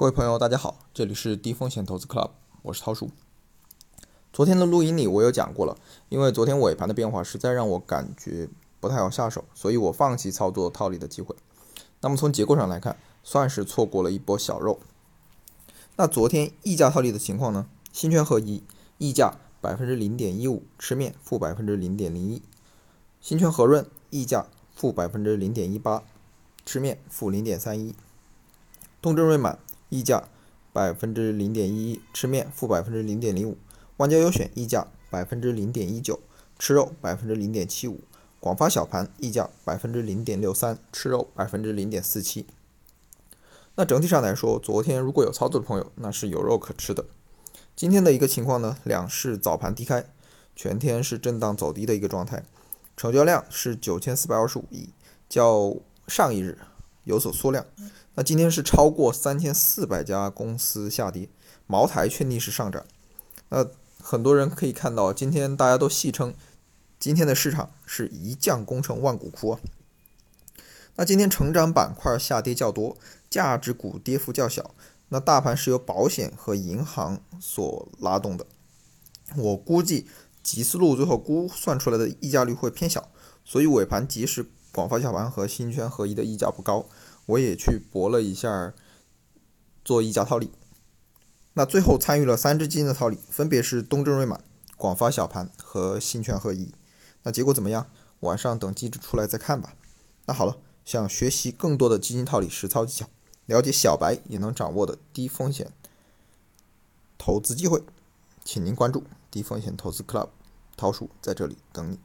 各位朋友，大家好，这里是低风险投资 Club，我是涛叔。昨天的录音里我有讲过了，因为昨天尾盘的变化实在让我感觉不太好下手，所以我放弃操作套利的机会。那么从结构上来看，算是错过了一波小肉。那昨天溢价套利的情况呢？新圈合一溢价百分之零点一五，吃面负百分之零点零一；新圈合润溢价负百分之零点一八，吃面负零点三一；东证瑞满。溢价百分之零点一一，吃面负百分之零点零五；万家优选溢价百分之零点一九，吃肉百分之零点七五；广发小盘溢价百分之零点六三，吃肉百分之零点四七。那整体上来说，昨天如果有操作的朋友，那是有肉可吃的。今天的一个情况呢，两市早盘低开，全天是震荡走低的一个状态，成交量是九千四百二十五亿，较上一日有所缩量。那今天是超过三千四百家公司下跌，茅台却逆势上涨。那很多人可以看到，今天大家都戏称今天的市场是一将功成万骨枯啊。那今天成长板块下跌较多，价值股跌幅较小。那大盘是由保险和银行所拉动的。我估计吉思路最后估算出来的溢价率会偏小，所以尾盘即使广发小盘和新圈合一的溢价不高。我也去搏了一下，做溢价套利。那最后参与了三只基金的套利，分别是东证瑞满、广发小盘和新全合一。那结果怎么样？晚上等机制出来再看吧。那好了，想学习更多的基金套利实操技巧，了解小白也能掌握的低风险投资机会，请您关注低风险投资 Club，桃叔在这里等你。